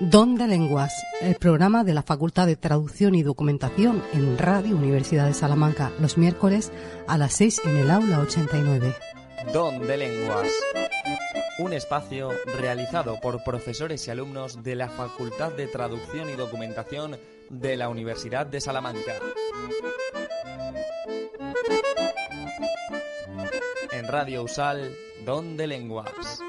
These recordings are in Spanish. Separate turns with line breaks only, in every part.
Don de Lenguas, el programa de la Facultad de Traducción y Documentación en Radio Universidad de Salamanca, los miércoles a las 6 en el aula 89.
Don de Lenguas, un espacio realizado por profesores y alumnos de la Facultad de Traducción y Documentación de la Universidad de Salamanca. En Radio Usal, Don de Lenguas.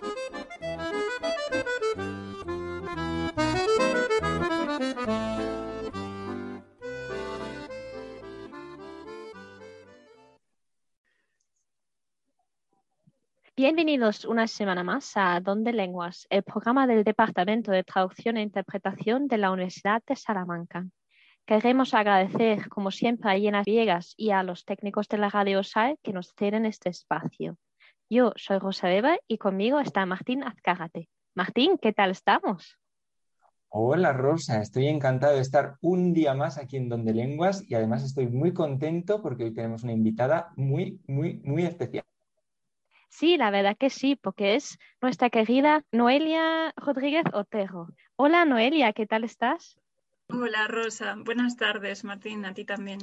Bienvenidos una semana más a Don de Lenguas, el programa del Departamento de Traducción e Interpretación de la Universidad de Salamanca. Queremos agradecer, como siempre, a Llenas Viegas y a los técnicos de la Radio SAL que nos ceden este espacio. Yo soy Rosa Weber y conmigo está Martín Azcárate. Martín, ¿qué tal estamos?
Hola Rosa, estoy encantado de estar un día más aquí en Donde Lenguas y además estoy muy contento porque hoy tenemos una invitada muy, muy, muy especial.
Sí, la verdad que sí, porque es nuestra querida Noelia Rodríguez Otero. Hola Noelia, ¿qué tal estás?
Hola Rosa, buenas tardes Martín, a ti también.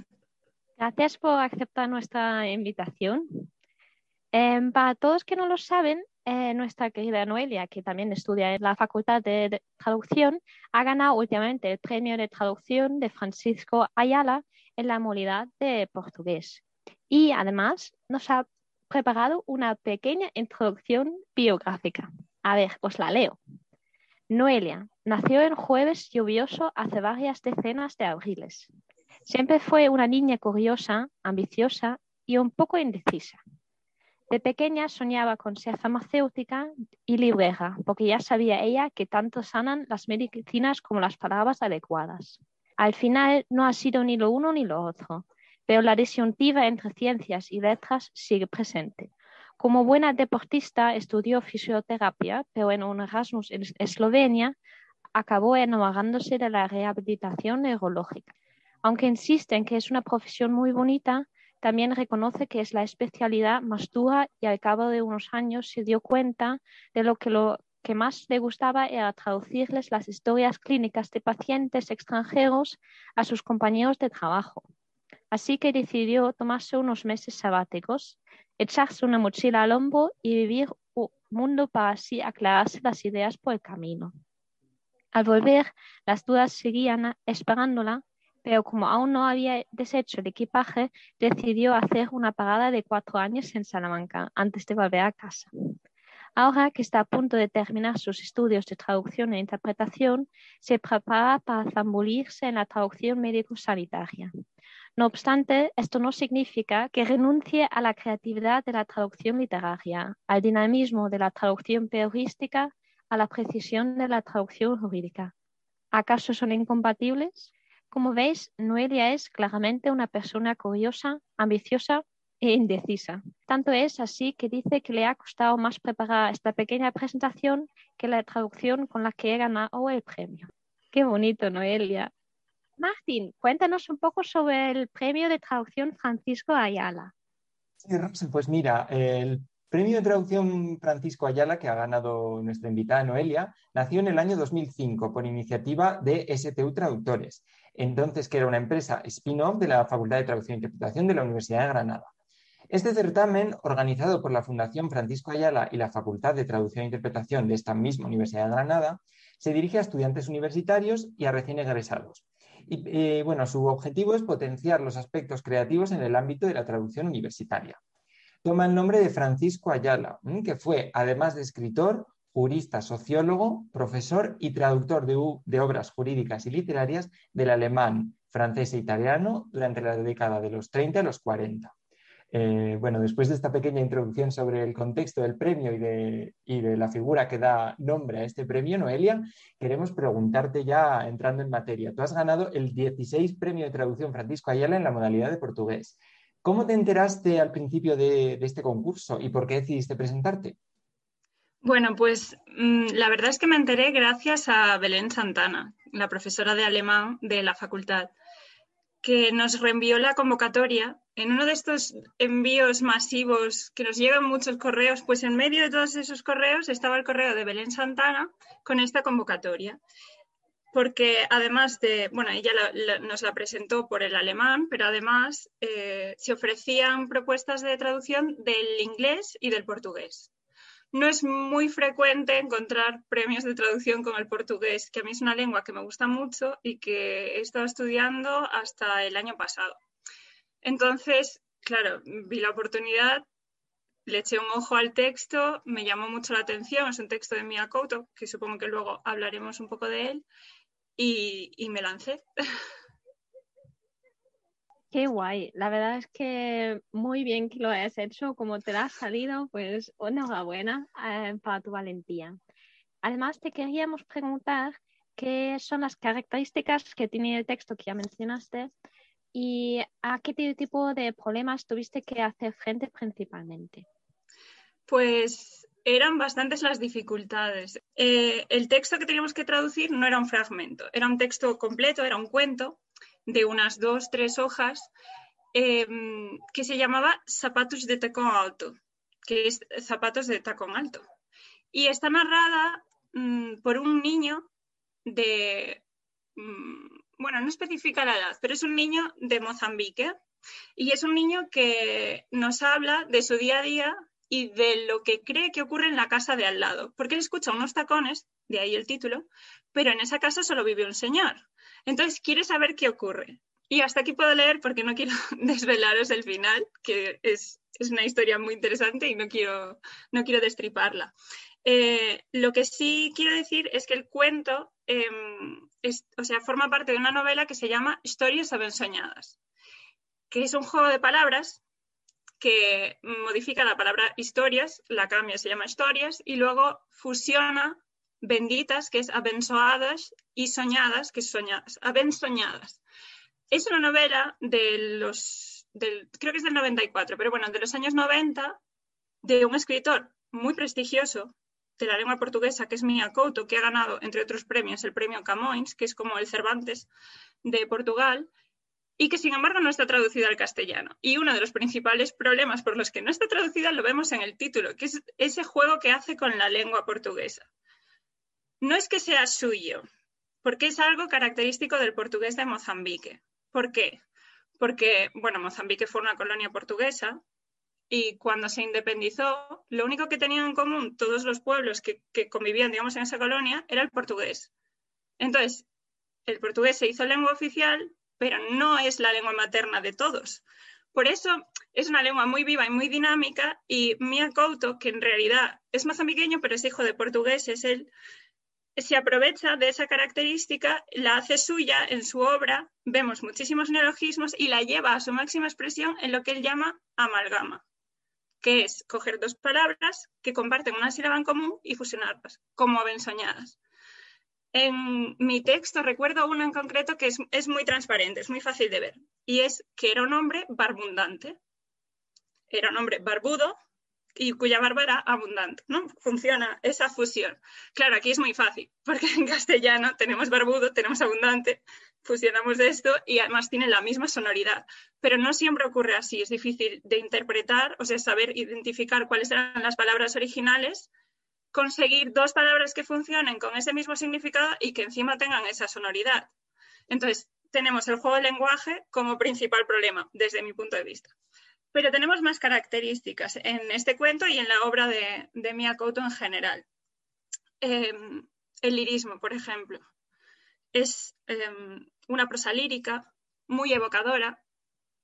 Gracias por aceptar nuestra invitación. Em, para todos que no lo saben, eh, nuestra querida Noelia, que también estudia en la Facultad de Traducción, ha ganado últimamente el premio de traducción de Francisco Ayala en la modalidad de portugués. Y además nos ha preparado una pequeña introducción biográfica. A ver, os la leo. Noelia nació en jueves lluvioso hace varias decenas de abriles. Siempre fue una niña curiosa, ambiciosa y un poco indecisa. De pequeña soñaba con ser farmacéutica y librera, porque ya sabía ella que tanto sanan las medicinas como las palabras adecuadas. Al final no ha sido ni lo uno ni lo otro pero la disyuntiva entre ciencias y letras sigue presente. Como buena deportista estudió fisioterapia, pero en un Erasmus en Eslovenia acabó enamorándose de la rehabilitación neurológica. Aunque insiste en que es una profesión muy bonita, también reconoce que es la especialidad más dura y al cabo de unos años se dio cuenta de lo que lo que más le gustaba era traducirles las historias clínicas de pacientes extranjeros a sus compañeros de trabajo. Así que decidió tomarse unos meses sabáticos, echarse una mochila al hombro y vivir un mundo para así aclararse las ideas por el camino. Al volver, las dudas seguían esperándola, pero como aún no había deshecho el equipaje, decidió hacer una parada de cuatro años en Salamanca antes de volver a casa. Ahora que está a punto de terminar sus estudios de traducción e interpretación, se prepara para zambullirse en la traducción médico-sanitaria. No obstante, esto no significa que renuncie a la creatividad de la traducción literaria, al dinamismo de la traducción periodística, a la precisión de la traducción jurídica. ¿Acaso son incompatibles? Como veis, Noelia es claramente una persona curiosa, ambiciosa e indecisa. Tanto es así que dice que le ha costado más preparar esta pequeña presentación que la traducción con la que ganado el premio. Qué bonito, Noelia. Martín, cuéntanos un poco sobre el premio de traducción Francisco Ayala.
Sí, pues mira, el premio de traducción Francisco Ayala que ha ganado nuestra invitada Noelia nació en el año 2005 por iniciativa de STU Traductores, entonces que era una empresa spin-off de la Facultad de Traducción e Interpretación de la Universidad de Granada. Este certamen, organizado por la Fundación Francisco Ayala y la Facultad de Traducción e Interpretación de esta misma Universidad de Granada, se dirige a estudiantes universitarios y a recién egresados y eh, bueno, su objetivo es potenciar los aspectos creativos en el ámbito de la traducción universitaria. Toma el nombre de Francisco Ayala, que fue, además de escritor, jurista, sociólogo, profesor y traductor de, de obras jurídicas y literarias del alemán, francés e italiano durante la década de los 30 y los 40. Eh, bueno, después de esta pequeña introducción sobre el contexto del premio y de, la figura que da nombre a este premio, Noelia, queremos preguntarte ya entrando en materia. Tú has ganado el 16 premio de traducción Francisco Ayala en la modalidad de portugués. ¿Cómo te enteraste al principio de, de este concurso y por qué decidiste presentarte?
Bueno, pues mm, la verdad es que me enteré gracias a Belén Santana, la profesora de alemán de la facultad, que nos reenvió la convocatoria. En uno de estos envíos masivos que nos llegan muchos correos, pues en medio de todos esos correos estaba el correo de Belén Santana con esta convocatoria. Porque además de, bueno, ella nos la presentó por el alemán, pero además eh, se ofrecían propuestas de traducción del inglés y del portugués no es muy frecuente encontrar premios de traducción con el portugués, que a mí es una lengua que me gusta mucho y que he estado estudiando hasta el año pasado. Entonces, claro, vi la oportunidad, le eché un ojo al texto, me llamó mucho la atención, es un texto de Mia Couto, que supongo que luego hablaremos un poco de él, y, me lancé.
Qué guay. La verdad es que muy bien que lo hayas hecho, como te ha salido, pues enhorabuena eh, para tu valentía. Además, te queríamos preguntar qué son las características que tiene el texto que ya mencionaste y a qué tipo de problemas tuviste que hacer frente principalmente.
Pues eran bastantes las dificultades. Eh, el texto que teníamos que traducir no era un fragmento, era un texto completo, era un cuento de unas dos, tres hojas, em, que se llamaba Zapatos de tacón alto, que es zapatos de tacón alto. Y está narrada mm, por un niño de, mm, bueno, no especifica la edad, pero es un niño de Mozambique. Y es un niño que nos habla de su día a día y de lo que cree que ocurre en la casa de al lado, porque él escucha unos tacones, de ahí el título, pero en esa casa solo vive un señor. Entonces quiere saber qué ocurre. Y hasta aquí puedo leer porque no quiero desvelaros el final, que es, una historia muy interesante y no quiero, no quiero destriparla. Eh, lo que sí quiero decir es que el cuento em, o sea, forma parte de una novela que se llama Historias soñadas, que es un juego de palabras que modifica la palabra historias, la cambia, se llama historias, y luego fusiona benditas, que es abençoadas, y soñadas, que es soñadas, abensoñadas. Es una novela de los, creo que es del 94, pero bueno, de los años 90, de un escritor muy prestigioso de la lengua portuguesa, que es Mia Couto, que ha ganado, entre otros premios, el premio Camões, que es como el Cervantes de Portugal, y que sin embargo no está traducida al castellano. Y uno de los principales problemas por los que no está traducida lo vemos en el título, que es ese juego que hace con la lengua portuguesa. No es que sea suyo, porque es algo característico del portugués de Mozambique. ¿Por qué? Porque, bueno, Mozambique fue una colonia portuguesa y cuando se independizó, lo único que tenían en común todos los pueblos que, convivían, digamos, en esa colonia era el portugués. Entonces, el portugués se hizo lengua oficial, pero no es la lengua materna de todos. Por eso es una lengua muy viva y muy dinámica y Mia Couto, que en realidad es mozambiqueño, pero es hijo de portugués, es él, se aprovecha de esa característica, la hace suya en su obra, vemos muchísimos neologismos y la lleva a su máxima expresión en lo que él llama amalgama, que es coger dos palabras que comparten una sílaba en común y fusionarlas, como soñadas. En mi texto recuerdo uno en concreto que es, es muy transparente, es muy fácil de ver, y es que era un hombre barbundante. Era un hombre barbudo, y cuya barba era abundante, ¿no? Funciona esa fusión. Claro, aquí es muy fácil, porque en castellano tenemos barbudo, tenemos abundante, fusionamos esto y además tiene la misma sonoridad. Pero no siempre ocurre así, es difícil de interpretar, o sea, saber identificar cuáles eran las palabras originales, conseguir dos palabras que funcionen con ese mismo significado y que encima tengan esa sonoridad. Entonces, tenemos el juego de lenguaje como principal problema, desde mi punto de vista. Pero tenemos más características en este cuento y en la obra de, de Mia Couto en general. Em, el lirismo, por ejemplo, es em, una prosa lírica muy evocadora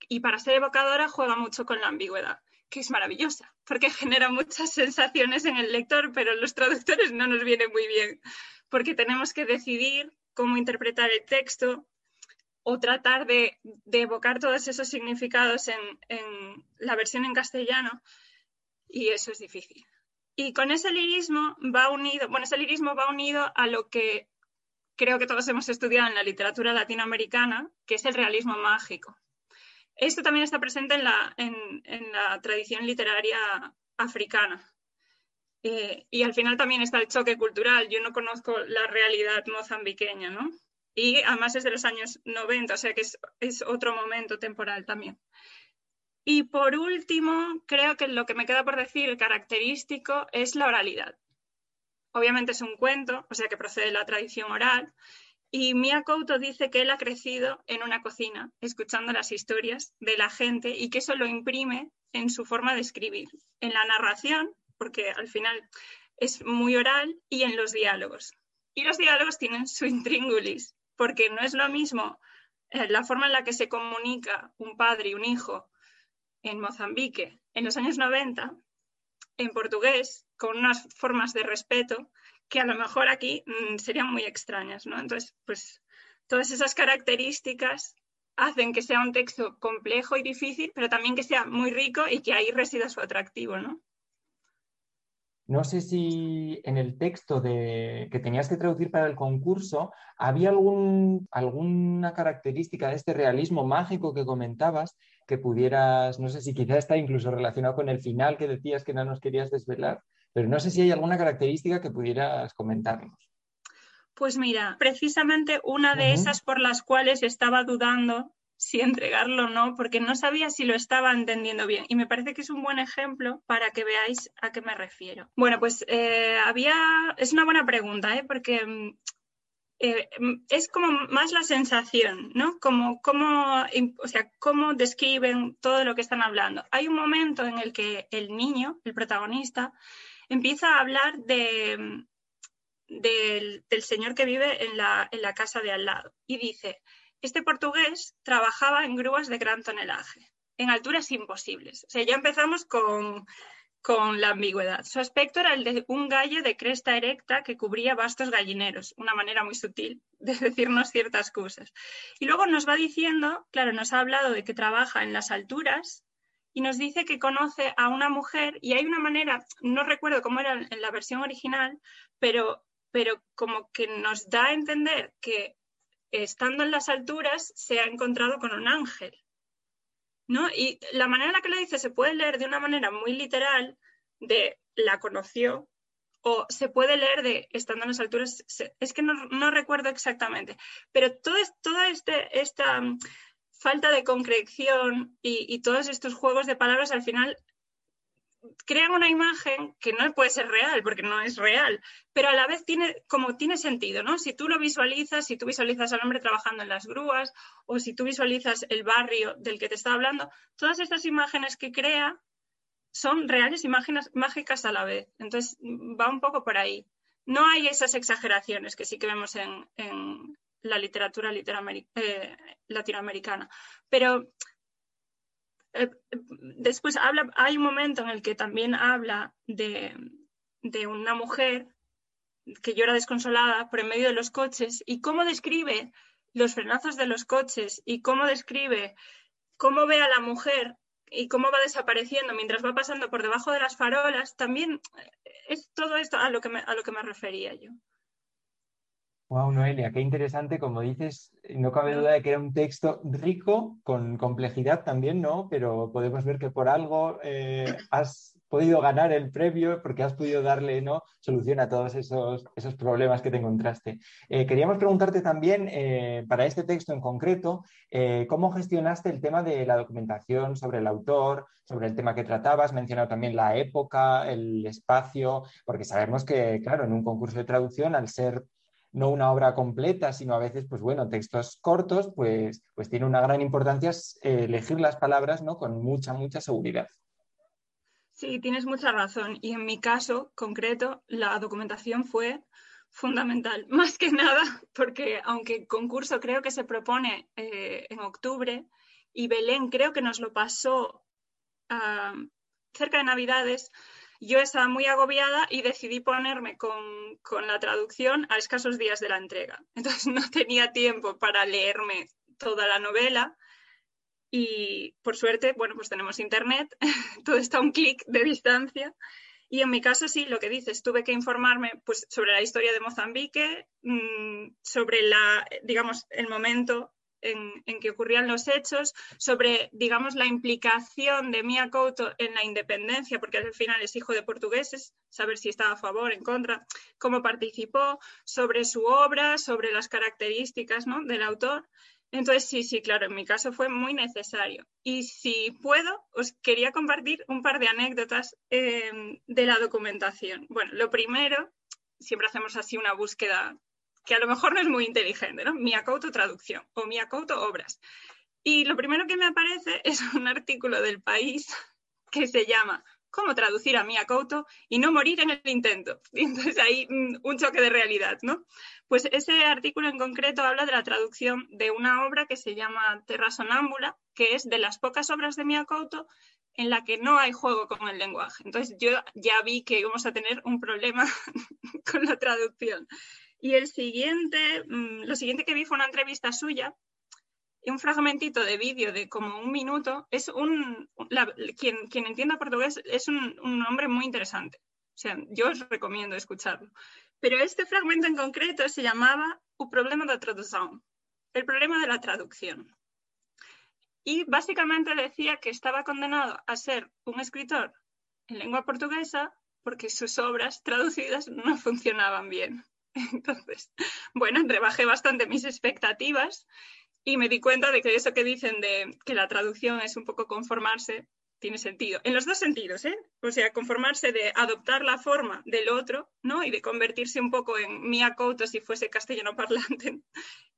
y para ser evocadora juega mucho con la ambigüedad, que es maravillosa, porque genera muchas sensaciones en el lector, pero los traductores no nos viene muy bien, porque tenemos que decidir cómo interpretar el texto, o tratar de, evocar todos esos significados en, la versión en castellano y eso es difícil. Y con ese lirismo va unido, bueno, ese lirismo va unido a lo que creo que todos hemos estudiado en la literatura latinoamericana, que es el realismo mágico. Esto también está presente en la, tradición literaria africana. Eh, y al final también está el choque cultural. Yo no conozco la realidad mozambiqueña, ¿no? Y además es de los años 90, o sea que es, otro momento temporal también. Y por último, creo que lo que me queda por decir característico es la oralidad. Obviamente es un cuento, o sea que procede de la tradición oral, y Mia Couto dice que él ha crecido en una cocina, escuchando las historias de la gente y que eso lo imprime en su forma de escribir, en la narración, porque al final es muy oral, y en los diálogos. Y los diálogos tienen su intríngulis, porque no es lo mismo eh, la forma en la que se comunica un padre y un hijo en Mozambique en los años 90, en portugués, con unas formas de respeto que a lo mejor aquí mm, serían muy extrañas, ¿no? Entonces, pues todas esas características hacen que sea un texto complejo y difícil, pero también que sea muy rico y que ahí resida su atractivo, ¿no?
No sé si en el texto que tenías que traducir para el concurso había algún, alguna característica de este realismo mágico que comentabas que pudieras, no sé si quizá está incluso relacionado con el final que decías que no nos querías desvelar, pero no sé si hay alguna característica que pudieras comentarnos.
Pues mira, precisamente una de esas por las cuales estaba dudando si entregarlo o no, porque no sabía si lo estaba entendiendo bien. Y me parece que es un buen ejemplo para que veáis a qué me refiero. Bueno, pues eh, había, es una buena pregunta, ¿eh? porque mm, eh, mm, es como más la sensación, ¿no? Como, como, o sea, cómo describen todo lo que están hablando. Hay un momento en el que el niño, el protagonista, empieza a hablar de, del, señor que vive en la, en la casa de al lado y dice, este portugués trabajaba en grúas de gran tonelaje, en alturas imposibles. O sea, ya empezamos con, con la ambigüedad. Su aspecto era el de un gallo de cresta erecta que cubría vastos gallineros, una manera muy sutil de decirnos ciertas cosas. Y luego nos va diciendo, claro, nos ha hablado de que trabaja en las alturas y nos dice que conoce a una mujer y hay una manera, no recuerdo cómo era en la versión original, pero, pero como que nos da a entender que estando en las alturas se ha encontrado con un ángel. ¿no? Y la manera en la que lo dice se puede leer de una manera muy literal de la conoció o se puede leer de estando en las alturas, es que no, recuerdo exactamente, pero todo, toda este, esta falta de concreción y, todos estos juegos de palabras al final crean una imagen que no puede ser real, porque no es real, pero a la vez tiene, como tiene sentido, ¿no? Si tú lo visualizas, si tú visualizas al hombre trabajando en las grúas, o si tú visualizas el barrio del que te está hablando, todas estas imágenes que crea son reales imágenes mágicas a la vez. Entonces, va un poco por ahí. No hay esas exageraciones que sí que vemos en, la literatura eh, latinoamericana. Pero eh, después habla, hay un momento en el que también habla de, una mujer que llora desconsolada por en medio de los coches y cómo describe los frenazos de los coches y cómo describe cómo ve a la mujer y cómo va desapareciendo mientras va pasando por debajo de las farolas, también es todo esto a lo que a lo que me refería yo.
Wow, Noelia, qué interesante, como dices, no cabe duda de que era un texto rico, con complejidad también, ¿no? Pero podemos ver que por algo eh, has podido ganar el premio porque has podido darle ¿no? solución a todos esos, esos problemas que te encontraste. Eh, queríamos preguntarte también, eh, para este texto en concreto, cómo gestionaste el tema de la documentación sobre el autor, sobre el tema que tratabas, mencionado también la época, el espacio, porque sabemos que, claro, en un concurso de traducción, al ser no una obra completa, sino a veces, pues bueno, textos cortos, pues, pues tiene una gran importancia eh, elegir las palabras ¿no? con mucha, mucha seguridad.
Sí, tienes mucha razón. Y en mi caso concreto, la documentación fue fundamental. Más que nada, porque aunque el concurso creo que se propone eh, en octubre y Belén creo que nos lo pasó ah, cerca de Navidades, yo estaba muy agobiada y decidí ponerme con, la traducción a escasos días de la entrega. Entonces no tenía tiempo para leerme toda la novela y por suerte, bueno, pues tenemos internet, todo está a un clic de distancia. Y en mi caso, sí, lo que dices, tuve que informarme pues, sobre la historia de Mozambique, mm, sobre la, digamos, el momento en, que ocurrían los hechos, sobre, digamos, la implicación de Mia Couto en la independencia, porque al final es hijo de portugueses, saber si estaba a favor, en contra, cómo participó, sobre su obra, sobre las características ¿no? del autor. Entonces, sí, sí, claro, en mi caso fue muy necesario. Y si puedo, os quería compartir un par de anécdotas em, de la documentación. Bueno, lo primero, siempre hacemos así una búsqueda que a lo mejor no es muy inteligente, ¿no? Miacouto traducción o Miacouto obras. Y lo primero que me aparece es un artículo del país que se llama cómo traducir a Mia Couto y no morir en el intento. Y entonces ahí mm, un choque de realidad, ¿no? Pues ese artículo en concreto habla de la traducción de una obra que se llama Terra Sonámbula, que es de las pocas obras de Mia Couto en la que no hay juego con el lenguaje. Entonces yo ya vi que íbamos a tener un problema con la traducción. Y el siguiente, mm, lo siguiente que vi fue una entrevista suya un fragmentito de vídeo de como un minuto, es un, quien, quien, entienda portugués es un, un, hombre muy interesante. O sea, yo os recomiendo escucharlo. Pero este fragmento en concreto se llamaba Un problema de traducción, el problema de la traducción. Y básicamente decía que estaba condenado a ser un escritor en lengua portuguesa porque sus obras traducidas no funcionaban bien. Entonces, bueno, rebajé bastante mis expectativas y me di cuenta de que eso que dicen de que la traducción es un poco conformarse, tiene sentido. En los dos sentidos, ¿eh? O sea, conformarse de adoptar la forma del otro, ¿no? Y de convertirse un poco en Mia Couto si fuese castellano parlante.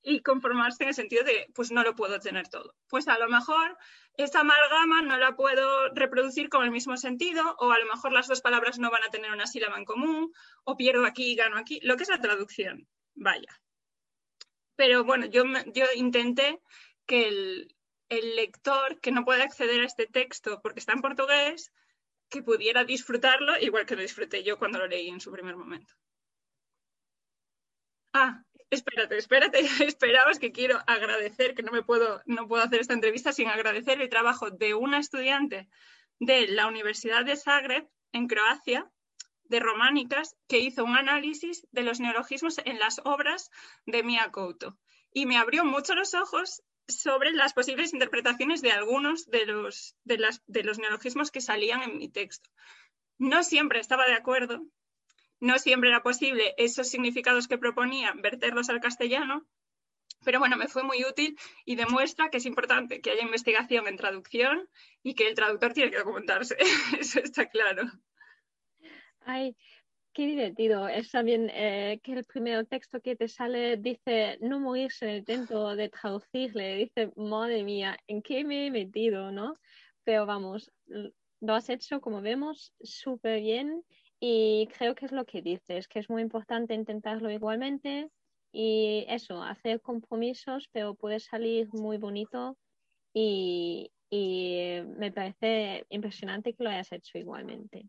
Y conformarse en el sentido de, pues no lo puedo tener todo. Pues a lo mejor esa amalgama no la puedo reproducir con el mismo sentido, o a lo mejor las dos palabras no van a tener una sílaba en común, o pierdo aquí y gano aquí. Lo que es la traducción. Vaya, pero bueno, yo, yo intenté que el, el lector que no puede acceder a este texto porque está en portugués, que pudiera disfrutarlo igual que lo disfruté yo cuando lo leí en su primer momento. Ah, espérate, espérate, esperabas que quiero agradecer, que no me puedo, no puedo hacer esta entrevista sin agradecer el trabajo de una estudiante de la Universidad de Zagreb en Croacia, de románicas que hizo un análisis de los neologismos en las obras de Mia Couto y me abrió mucho los ojos sobre las posibles interpretaciones de algunos de los, de, las, de los neologismos que salían en mi texto. No siempre estaba de acuerdo, no siempre era posible esos significados que proponía verterlos al castellano, pero bueno, me fue muy útil y demuestra que es importante que haya investigación en traducción y que el traductor tiene que documentarse. Eso está claro.
Qué divertido. Es también eh, que el primer texto que te sale dice no morirse en el intento de traducirle. Dice, madre mía, ¿en qué me he metido? ¿no? Pero vamos, lo has hecho, como vemos, súper bien. Y creo que es lo que dices, que es muy importante intentarlo igualmente. Y eso, hacer compromisos, pero puede salir muy bonito. Y, me parece impresionante que lo hayas hecho igualmente.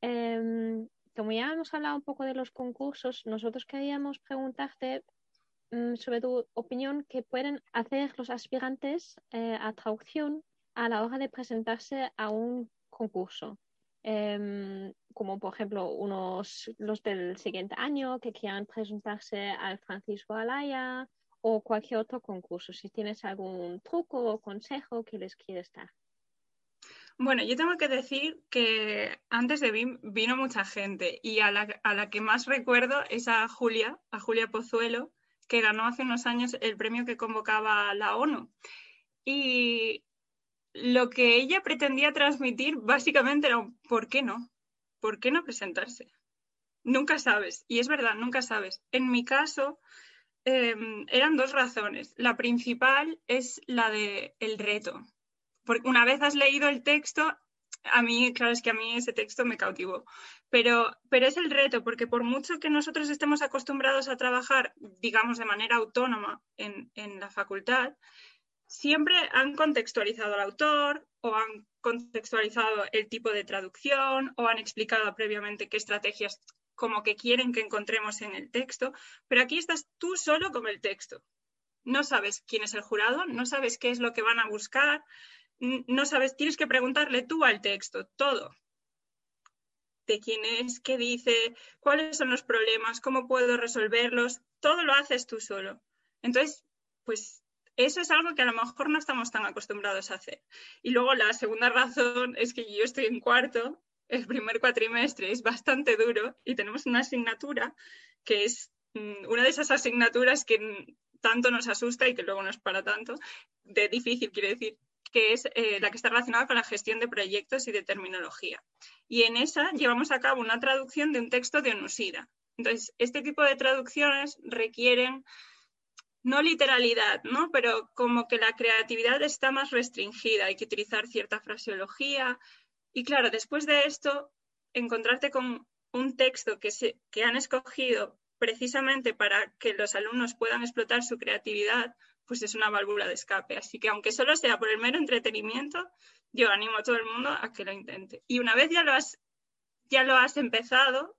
Em, como ya hemos hablado un poco de los concursos, nosotros queríamos preguntarte mm, sobre tu opinión qué pueden hacer los aspirantes eh, a traducción a la hora de presentarse a un concurso. Em, como por ejemplo unos los del siguiente año que quieran presentarse al Francisco Alaya o cualquier otro concurso. Si tienes algún truco o consejo que les quieres dar.
Bueno, yo tengo que decir que antes de mí vino mucha gente y a la, que más recuerdo es a Julia, a Julia Pozuelo, que ganó hace unos años el premio que convocaba la ONU. Y lo que ella pretendía transmitir básicamente era ¿por qué no? ¿Por qué no presentarse? Nunca sabes. Y es verdad, nunca sabes. En mi caso, em, eran dos razones. La principal es la de el reto porque una vez has leído el texto, a mí, claro, es que a mí ese texto me cautivó. Pero, pero es el reto, porque por mucho que nosotros estemos acostumbrados a trabajar, digamos, de manera autónoma en, en la facultad, siempre han contextualizado al autor o han contextualizado el tipo de traducción o han explicado previamente qué estrategias como que quieren que encontremos en el texto, pero aquí estás tú solo con el texto. no sabes quién es el jurado, no sabes qué es lo que van a buscar, no sabes, tienes que preguntarle tú al texto todo. De quién es, qué dice, cuáles son los problemas, cómo puedo resolverlos, todo lo haces tú solo. Entonces, pues eso es algo que a lo mejor no estamos tan acostumbrados a hacer. Y luego la segunda razón es que yo estoy en cuarto, el primer cuatrimestre es bastante duro y tenemos una asignatura que es mm, una de esas asignaturas que tanto nos asusta y que luego no es para tanto, de difícil quiere decir, que es eh, la que está relacionada con la gestión de proyectos y de terminología. Y en esa llevamos a cabo una traducción de un texto de Onusida. Entonces, este tipo de traducciones requieren no literalidad, ¿no? Pero como que la creatividad está más restringida, hay que utilizar cierta fraseología. Y claro, después de esto, encontrarte con un texto que, se, que han escogido precisamente para que los alumnos puedan explotar su creatividad, pues es una válvula de escape. Así que aunque solo sea por el mero entretenimiento, yo animo a todo el mundo a que lo intente. Y una vez ya lo has, ya lo has empezado,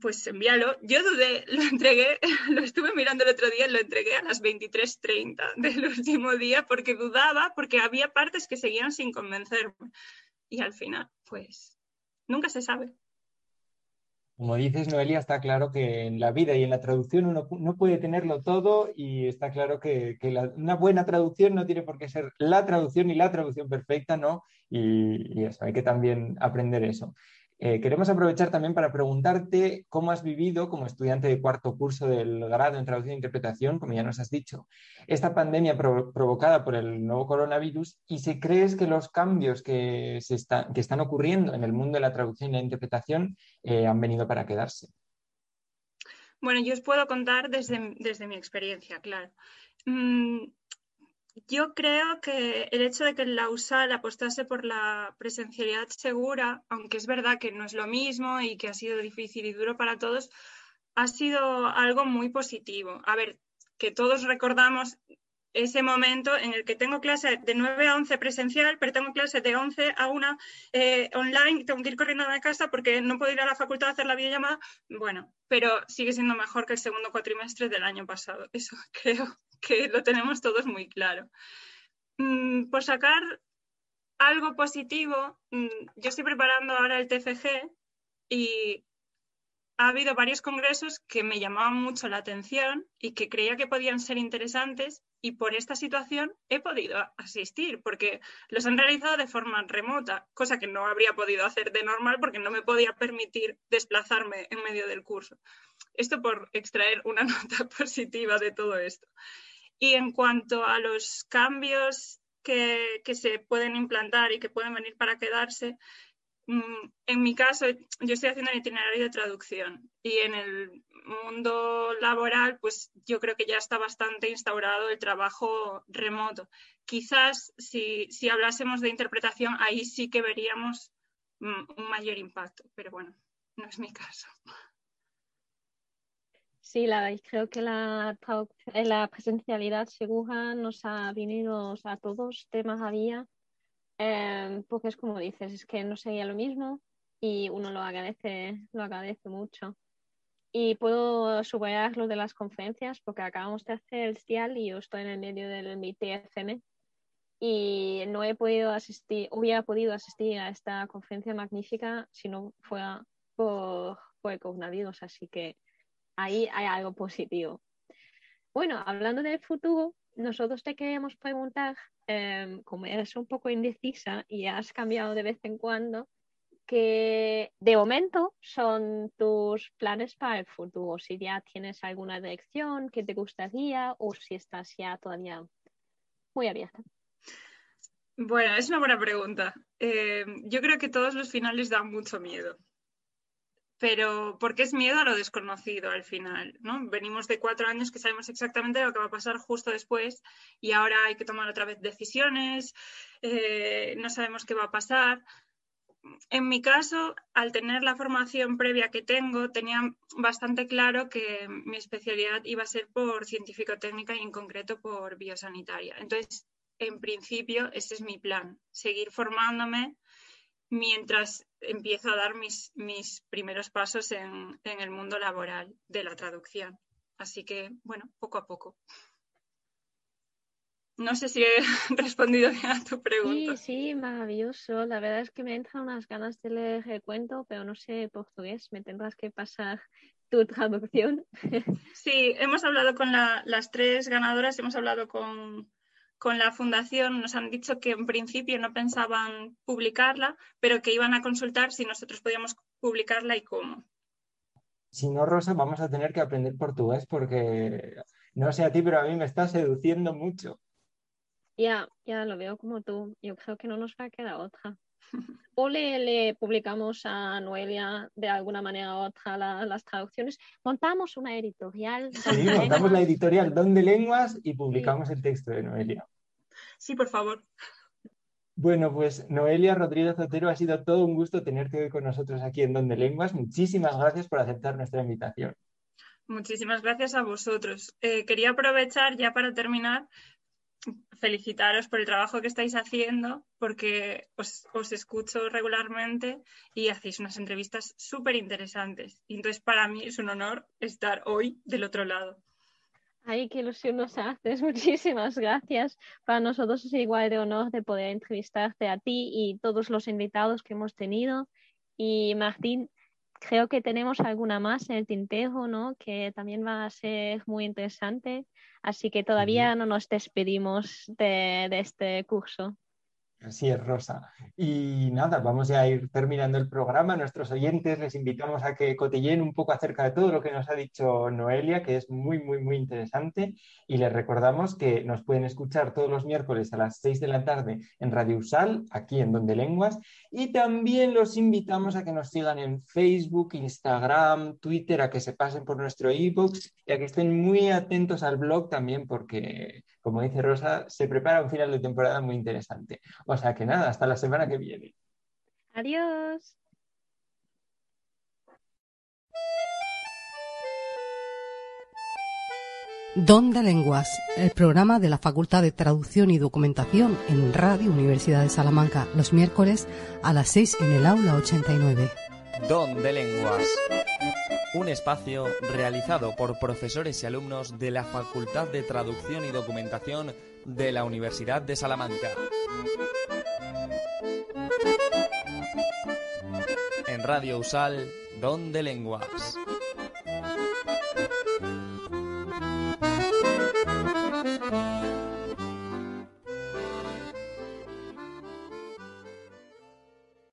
pues envíalo. Yo dudé, lo entregué, lo estuve mirando el otro día, lo entregué a las 23.30 del último día porque dudaba, porque había partes que seguían sin convencerme. Y al final, pues, nunca se sabe.
Como dices, Noelia, está claro que en la vida y en la traducción uno no puede tenerlo todo y está claro que, una buena traducción no tiene por qué ser la traducción y la traducción perfecta, ¿no? Y, y eso, hay que también aprender eso. Eh, queremos aprovechar también para preguntarte cómo has vivido como estudiante de cuarto curso del grado en traducción e interpretación, como ya nos has dicho, esta pandemia provocada por el nuevo coronavirus y si crees que los cambios que, se están ocurriendo en el mundo de la traducción y la interpretación eh, han venido para quedarse.
Bueno, yo os puedo contar desde, desde mi experiencia, claro. Mm, yo creo que el hecho de que la USAL apostase por la presencialidad segura, aunque es verdad que no es lo mismo y que ha sido difícil y duro para todos, ha sido algo muy positivo. A ver, que todos recordamos ese momento en el que tengo clase de 9 a 11 presencial, pero tengo clase de 11 a 1 eh, online, tengo que ir corriendo a mi casa porque no puedo ir a la facultad a hacer la videollamada. Bueno, pero sigue siendo mejor que el segundo cuatrimestre del año pasado. Eso creo que lo tenemos todos muy claro. Mm, por sacar algo positivo, mm, yo estoy preparando ahora el TFG y ha habido varios congresos que me llamaban mucho la atención y que creía que podían ser interesantes y por esta situación he podido asistir porque los han realizado de forma remota, cosa que no habría podido hacer de normal porque no me podía permitir desplazarme en medio del curso. Esto por extraer una nota positiva de todo esto. Y en cuanto a los cambios que, se pueden implantar y que pueden venir para quedarse, en mi caso, yo estoy haciendo el itinerario de traducción y en el mundo laboral, pues yo creo que ya está bastante instaurado el trabajo remoto. Quizás si, si hablásemos de interpretación, ahí sí que veríamos mm, un mayor impacto, pero bueno, no es mi caso.
Sí, la, creo que la, eh, la presencialidad segura nos ha venido a todos temas había, eh, porque es como dices, es que no sería lo mismo y uno lo agradece, lo agradece mucho. Y puedo subrayar lo de las conferencias porque acabamos de hacer el STIAL y yo estoy en el medio del mi TFM y no he podido asistir, hubiera podido asistir a esta conferencia magnífica si no fuera por, por el coronavirus, así que ahí hay algo positivo. Bueno, hablando del futuro, nosotros te queremos preguntar, em, como eres un poco indecisa y has cambiado de vez en cuando, que de momento son tus planes para el futuro, si ya tienes alguna dirección que te gustaría o si estás ya todavía muy abierta.
Bueno, es una buena pregunta. Em, yo creo que todos los finales dan mucho miedo pero porque es miedo a lo desconocido al final, ¿no? Venimos de cuatro años que sabemos exactamente lo que va a pasar justo después y ahora hay que tomar otra vez decisiones, eh, no sabemos qué va a pasar. En mi caso, al tener la formación previa que tengo, tenía bastante claro que mi especialidad iba a ser por científico-técnica y en concreto por biosanitaria. Entonces, en principio, ese es mi plan, seguir formándome mientras empiezo a dar mis, mis primeros pasos en, el mundo laboral de la traducción. Así que, bueno, poco a poco. No sé si he respondido bien a tu pregunta.
Sí, sí, maravilloso. La verdad es que me entran unas ganas de leer el cuento, pero no sé portugués. Me tendrás que pasar tu traducción.
Sí, hemos hablado con las tres ganadoras, hemos hablado con, con la fundación. Nos han dicho que en principio no pensaban publicarla, pero que iban a consultar si nosotros podíamos publicarla y cómo.
Si no, Rosa, vamos a tener que aprender portugués porque no sé a ti, pero a mí me está seduciendo mucho.
Ya, ya lo veo como tú. Yo creo que no nos va a quedar otra. O le, publicamos a Noelia de alguna manera u otra las traducciones. Montamos una editorial.
Sí, montamos la editorial Don de Lenguas y publicamos el texto de Noelia.
Sí, por favor.
Bueno, pues Noelia Rodríguez Otero, ha sido todo un gusto tenerte hoy con nosotros aquí en Don de Lenguas. Muchísimas gracias por aceptar nuestra invitación.
Muchísimas gracias a vosotros. Eh, quería aprovechar ya para terminar felicitaros por el trabajo que estáis haciendo, porque os, escucho regularmente y hacéis unas entrevistas súper interesantes. Y entonces para mí es un honor estar hoy del otro lado.
Ay, qué ilusión nos haces. Muchísimas gracias. Para nosotros es igual de honor de poder entrevistarte a ti y todos los invitados que hemos tenido. Y Martín, creo que tenemos alguna más en el tintero, ¿no? Que también va a ser muy interesante. Así que todavía no nos despedimos de, de este curso.
Así es, Rosa. Y nada, vamos a ir terminando el programa. nuestros oyentes les invitamos a que cotilleen un poco acerca de todo lo que nos ha dicho Noelia, que es muy, muy, muy interesante. Y les recordamos que nos pueden escuchar todos los miércoles a las 6 de la tarde en Radio Usal, aquí en Donde Lenguas. Y también los invitamos a que nos sigan en Facebook, Instagram, Twitter, a que se pasen por nuestro e-book y a que estén muy atentos al blog también, porque, como dice Rosa, se prepara un final de temporada muy interesante. O sea que nada, hasta la semana que viene.
Adiós.
Don de Lenguas, el programa de la Facultad de Traducción y Documentación en Radio Universidad de Salamanca, los miércoles a las 6 en el aula 89.
Don de Lenguas, un espacio realizado por profesores y alumnos de la Facultad de Traducción y Documentación de la Universidad de Salamanca. En Radio Usal, Don de Lenguas.